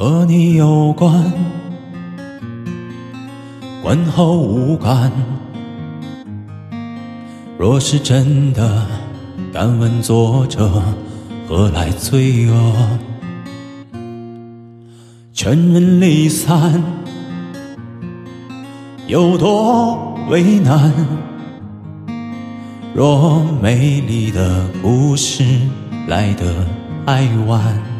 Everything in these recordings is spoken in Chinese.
和你有关，关后无感。若是真的，敢问作者何来罪恶？全人离散，有多为难？若美丽的故事来得太晚。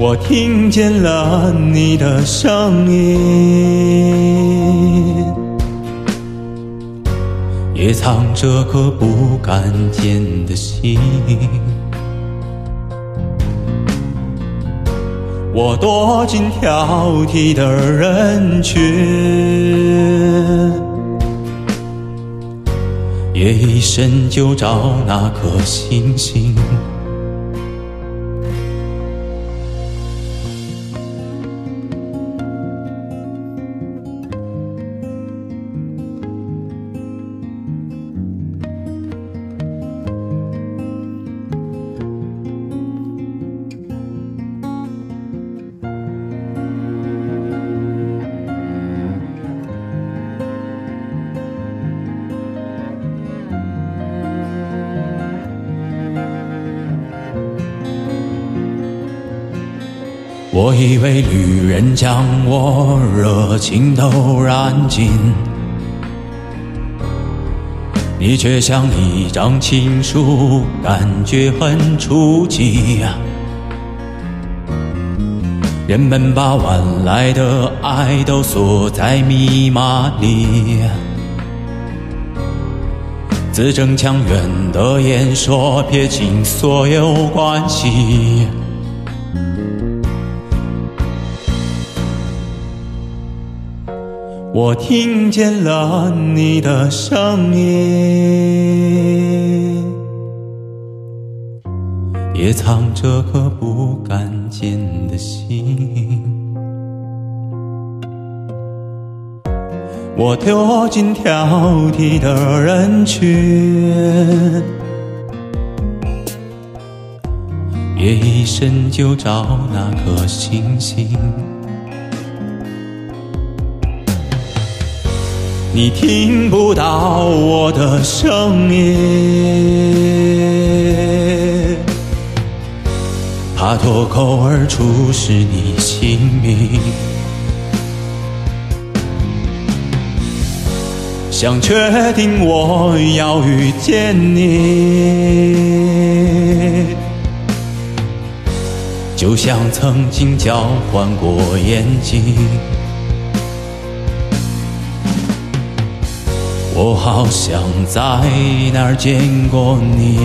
我听见了你的声音，也藏着颗不敢见的心。我躲进挑剔的人群，夜一深就找那颗星星。我以为旅人将我热情都燃尽，你却像一张情书，感觉很出奇。人们把晚来的爱都锁在密码里，字正腔圆的言说撇清所有关系。我听见了你的声音，也藏着颗不敢见的心。我躲进挑剔的人群，夜一深就找那颗星星。你听不到我的声音，怕脱口而出是你姓名。想确定我要遇见你，就像曾经交换过眼睛。我好像在哪儿见过你，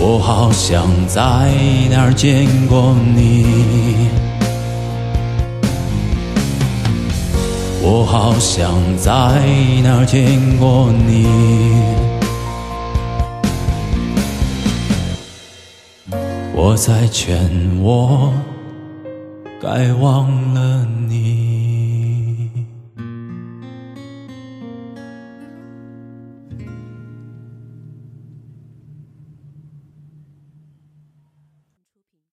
我好像在哪儿见过你，我好像在哪儿见过你，我在劝我该忘了你。